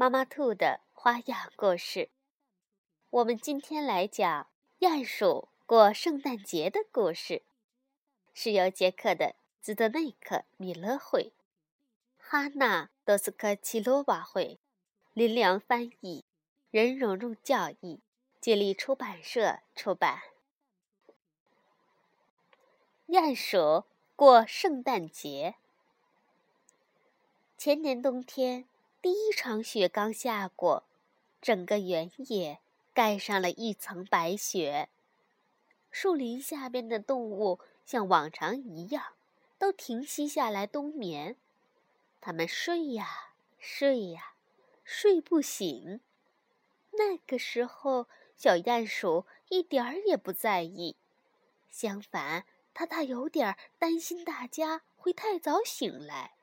妈妈兔的花样故事，我们今天来讲鼹鼠过圣诞节的故事，是由捷克的兹德内克米勒绘，哈娜多斯科奇罗瓦绘，林良翻译，任蓉蓉教译，接力出版社出版。鼹鼠过圣诞节，前年冬天。第一场雪刚下过，整个原野盖上了一层白雪。树林下边的动物像往常一样，都停息下来冬眠。它们睡呀睡呀，睡不醒。那个时候，小鼹鼠一点儿也不在意，相反，它倒有点担心大家会太早醒来。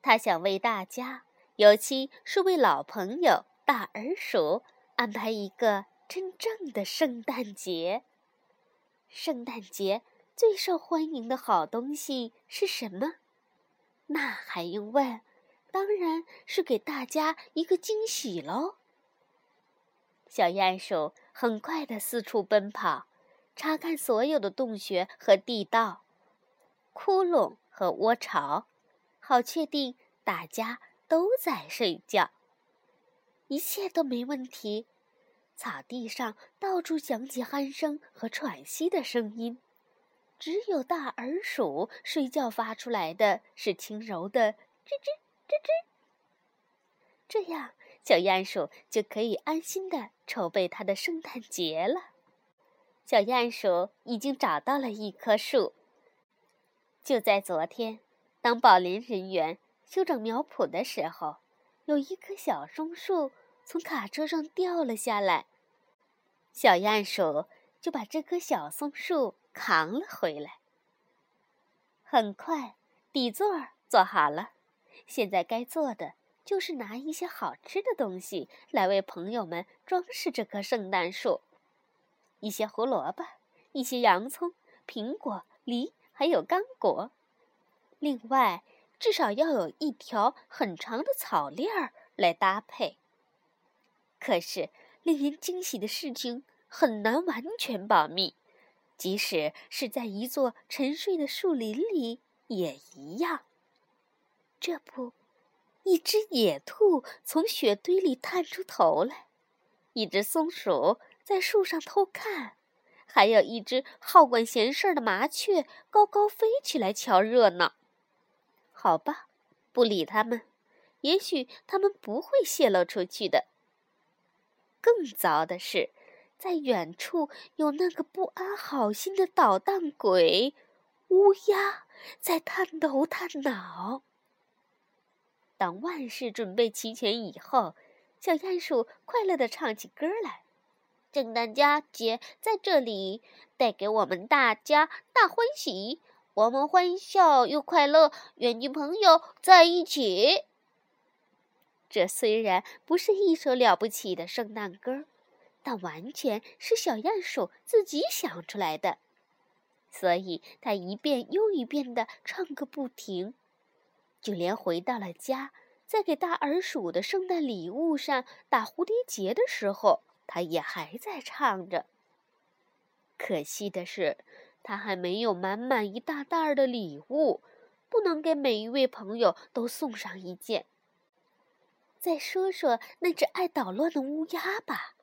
它想为大家。尤其是为老朋友大耳鼠安排一个真正的圣诞节。圣诞节最受欢迎的好东西是什么？那还用问？当然是给大家一个惊喜喽！小鼹鼠很快的四处奔跑，查看所有的洞穴和地道、窟窿和窝巢，好确定大家。都在睡觉，一切都没问题。草地上到处响起鼾声和喘息的声音，只有大耳鼠睡觉发出来的是轻柔的吱吱吱吱。这样，小鼹鼠就可以安心的筹备它的圣诞节了。小鼹鼠已经找到了一棵树。就在昨天，当保林人员。修整苗圃的时候，有一棵小松树从卡车上掉了下来，小鼹鼠就把这棵小松树扛了回来。很快，底座做好了，现在该做的就是拿一些好吃的东西来为朋友们装饰这棵圣诞树：一些胡萝卜，一些洋葱，苹果、梨，还有干果。另外。至少要有一条很长的草链儿来搭配。可是，令人惊喜的事情很难完全保密，即使是在一座沉睡的树林里也一样。这不，一只野兔从雪堆里探出头来，一只松鼠在树上偷看，还有一只好管闲事儿的麻雀高高飞起来瞧热闹。好吧，不理他们，也许他们不会泄露出去的。更糟的是，在远处有那个不安好心的捣蛋鬼乌鸦在探头探脑。当万事准备齐全以后，小鼹鼠快乐地唱起歌来：“圣诞佳节在这里，带给我们大家大欢喜。”我们欢笑又快乐，愿与朋友在一起。这虽然不是一首了不起的圣诞歌，但完全是小鼹鼠自己想出来的，所以他一遍又一遍地唱个不停。就连回到了家，在给大耳鼠的圣诞礼物上打蝴蝶结的时候，他也还在唱着。可惜的是。他还没有满满一大袋儿的礼物，不能给每一位朋友都送上一件。再说说那只爱捣乱的乌鸦吧，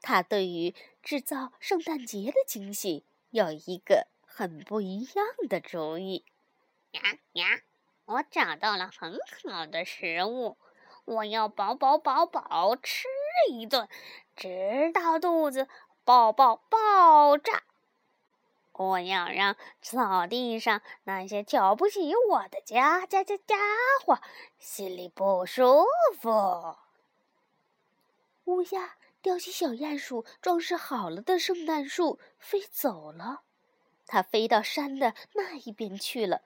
它对于制造圣诞节的惊喜有一个很不一样的主意。呀呀，我找到了很好的食物，我要饱饱饱饱吃一顿，直到肚子爆爆爆炸。我要让草地上那些瞧不起我的家家家家伙心里不舒服。乌鸦叼起小鼹鼠装饰好了的圣诞树，飞走了。它飞到山的那一边去了。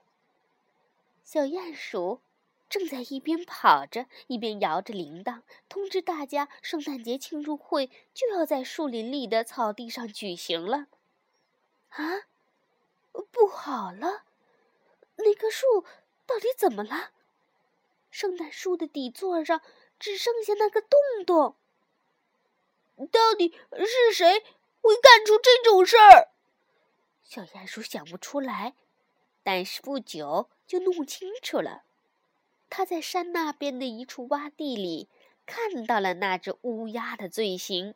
小鼹鼠正在一边跑着，一边摇着铃铛，通知大家圣诞节庆祝会就要在树林里的草地上举行了。啊，不好了！那棵树到底怎么了？圣诞树的底座上只剩下那个洞洞。到底是谁会干出这种事儿？小鼹鼠想不出来，但是不久就弄清楚了。他在山那边的一处洼地里看到了那只乌鸦的罪行。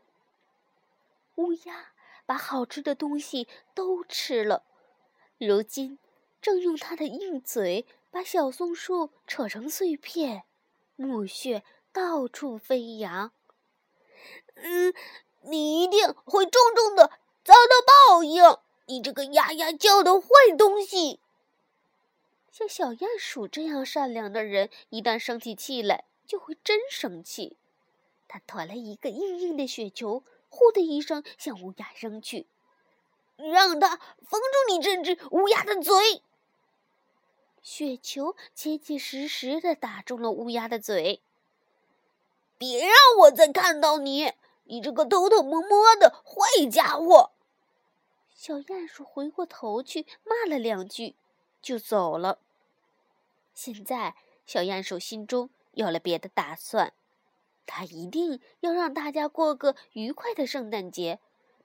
乌鸦把好吃的东西都吃了，如今正用它的硬嘴把小松树扯成碎片，木屑到处飞扬。嗯，你一定会重重的遭到报应！你这个呀呀叫的坏东西！像小鼹鼠这样善良的人，一旦生起气来，就会真生气。他驮了一个硬硬的雪球，呼的一声向乌鸦扔去，让它封住你这只乌鸦的嘴。雪球结结实实的打中了乌鸦的嘴。别让我再看到你！你这个偷偷摸摸的坏家伙！小鼹鼠回过头去骂了两句，就走了。现在，小鼹鼠心中有了别的打算，他一定要让大家过个愉快的圣诞节，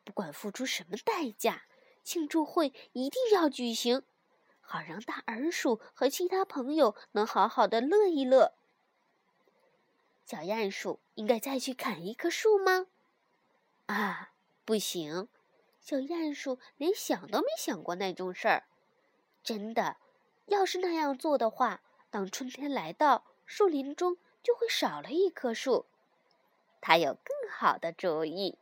不管付出什么代价，庆祝会一定要举行，好让大耳鼠和其他朋友能好好的乐一乐。小鼹鼠应该再去砍一棵树吗？啊，不行！小鼹鼠连想都没想过那种事儿。真的，要是那样做的话，当春天来到，树林中就会少了一棵树。他有更好的主意。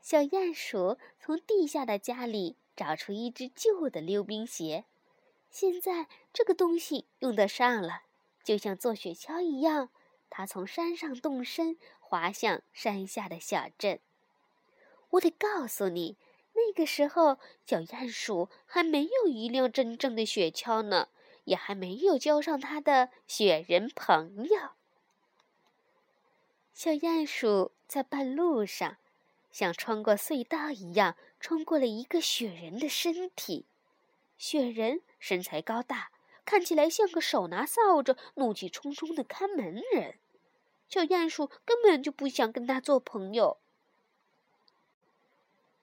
小鼹鼠从地下的家里找出一只旧的溜冰鞋，现在这个东西用得上了，就像坐雪橇一样。他从山上动身，滑向山下的小镇。我得告诉你，那个时候小鼹鼠还没有一辆真正的雪橇呢，也还没有交上他的雪人朋友。小鼹鼠在半路上，像穿过隧道一样，穿过了一个雪人的身体。雪人身材高大，看起来像个手拿扫帚、怒气冲冲的看门人。小鼹鼠根本就不想跟他做朋友。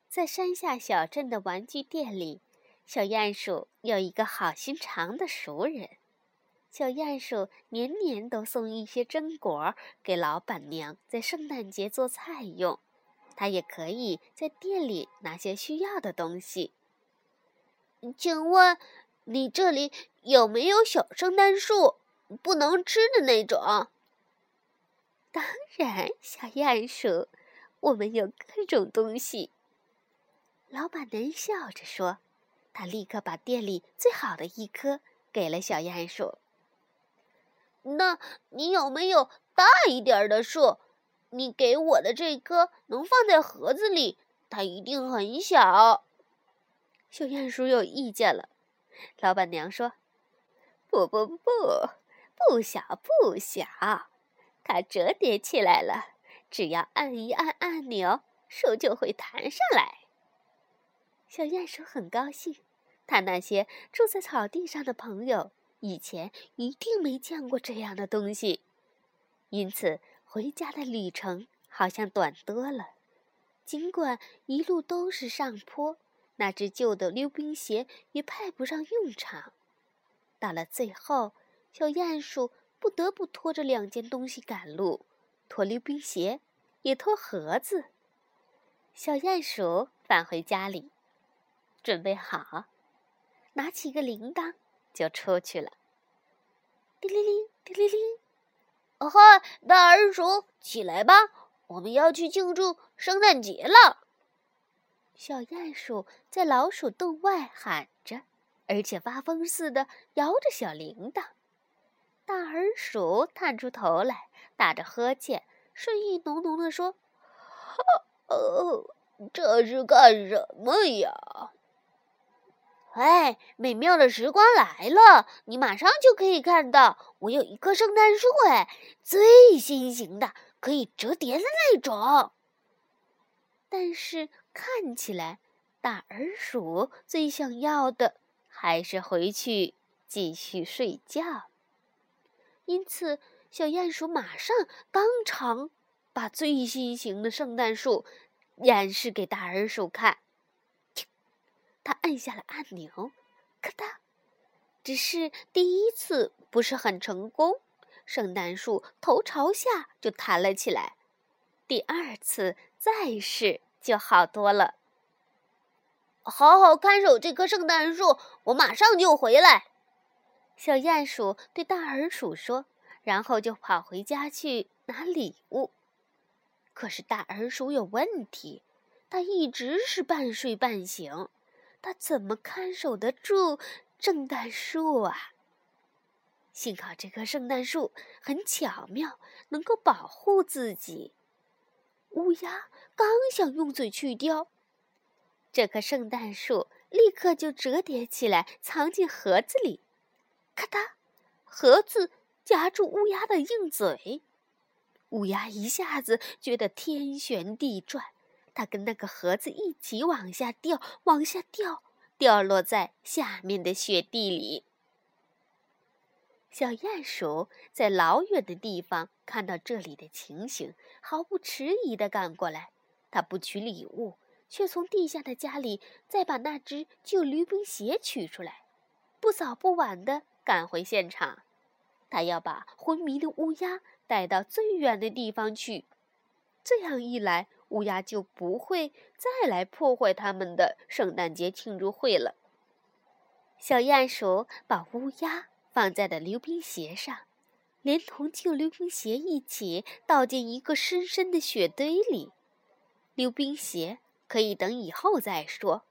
在山下小镇的玩具店里，小鼹鼠有一个好心肠的熟人。小鼹鼠年年都送一些榛果给老板娘，在圣诞节做菜用。他也可以在店里拿些需要的东西。请问，你这里有没有小圣诞树？不能吃的那种？当然，小鼹鼠，我们有各种东西。老板娘笑着说：“她立刻把店里最好的一棵给了小鼹鼠。那你有没有大一点的树？你给我的这棵能放在盒子里，它一定很小。”小鼹鼠有意见了。老板娘说：“不不不，不小不小。”它折叠起来了，只要按一按按钮，树就会弹上来。小鼹鼠很高兴，他那些住在草地上的朋友以前一定没见过这样的东西，因此回家的旅程好像短多了。尽管一路都是上坡，那只旧的溜冰鞋也派不上用场。到了最后，小鼹鼠。不得不拖着两件东西赶路，拖溜冰鞋，也拖盒子。小鼹鼠返回家里，准备好，拿起个铃铛就出去了。叮铃铃，叮铃铃！哦嗨，大耳鼠，起来吧，我们要去庆祝圣诞节了。小鼹鼠在老鼠洞外喊着，而且发疯似的摇着小铃铛。大耳鼠探出头来，打着呵欠，睡意浓浓的说：“哦，这是干什么呀？”哎，美妙的时光来了，你马上就可以看到，我有一棵圣诞树，哎，最新型的，可以折叠的那种。但是看起来，大耳鼠最想要的还是回去继续睡觉。因此，小鼹鼠马上当场把最新型的圣诞树演示给大耳鼠看。他按下了按钮，咔嗒，只是第一次不是很成功，圣诞树头朝下就弹了起来。第二次再试就好多了。好好看守这棵圣诞树，我马上就回来。小鼹鼠对大耳鼠说，然后就跑回家去拿礼物。可是大耳鼠有问题，它一直是半睡半醒。他怎么看守得住圣诞树啊？幸好这棵圣诞树很巧妙，能够保护自己。乌鸦刚想用嘴去叼，这棵圣诞树立刻就折叠起来，藏进盒子里。咔嗒，盒子夹住乌鸦的硬嘴，乌鸦一下子觉得天旋地转。它跟那个盒子一起往下掉，往下掉，掉落在下面的雪地里。小鼹鼠在老远的地方看到这里的情形，毫不迟疑地赶过来。他不取礼物，却从地下的家里再把那只旧驴冰鞋取出来，不早不晚地赶回现场。他要把昏迷的乌鸦带到最远的地方去，这样一来。乌鸦就不会再来破坏他们的圣诞节庆祝会了。小鼹鼠把乌鸦放在了溜冰鞋上，连同旧溜冰鞋一起倒进一个深深的雪堆里。溜冰鞋可以等以后再说。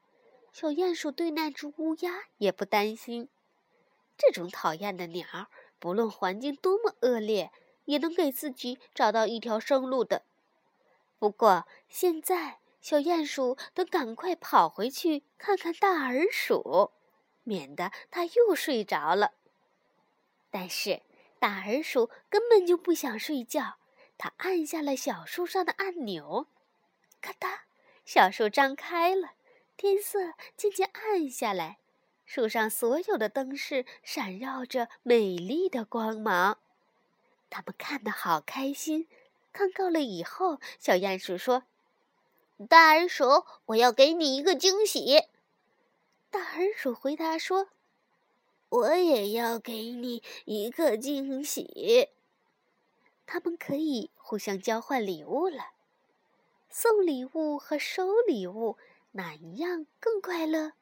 小鼹鼠对那只乌鸦也不担心。这种讨厌的鸟，不论环境多么恶劣，也能给自己找到一条生路的。不过现在，小鼹鼠得赶快跑回去看看大耳鼠，免得它又睡着了。但是大耳鼠根本就不想睡觉，它按下了小树上的按钮，咔嗒，小树张开了，天色渐渐暗下来，树上所有的灯饰闪耀着美丽的光芒，它们看得好开心。看够了以后，小鼹鼠说：“大耳鼠，我要给你一个惊喜。”大耳鼠回答说：“我也要给你一个惊喜。”他们可以互相交换礼物了。送礼物和收礼物哪一样更快乐？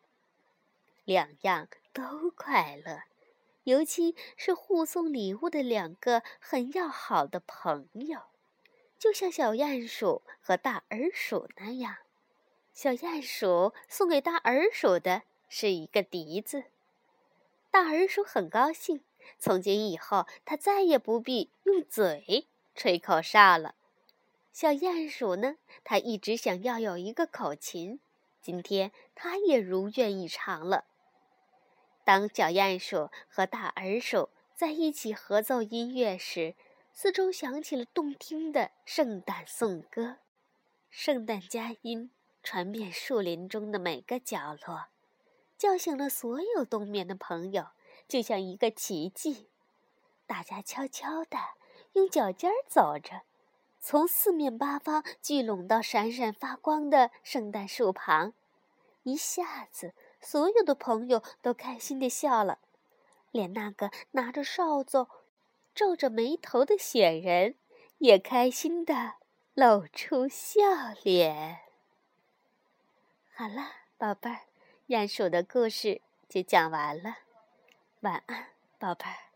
两样都快乐，尤其是互送礼物的两个很要好的朋友。就像小鼹鼠和大耳鼠那样，小鼹鼠送给大耳鼠的是一个笛子。大耳鼠很高兴，从今以后他再也不必用嘴吹口哨了。小鼹鼠呢，他一直想要有一个口琴，今天他也如愿以偿了。当小鼹鼠和大耳鼠在一起合奏音乐时，四周响起了动听的圣诞颂歌，圣诞佳音传遍树林中的每个角落，叫醒了所有冬眠的朋友，就像一个奇迹。大家悄悄地用脚尖走着，从四面八方聚拢到闪闪发光的圣诞树旁，一下子，所有的朋友都开心地笑了，连那个拿着扫帚。皱着眉头的雪人也开心的露出笑脸。好了，宝贝儿，鼹鼠的故事就讲完了。晚安，宝贝儿。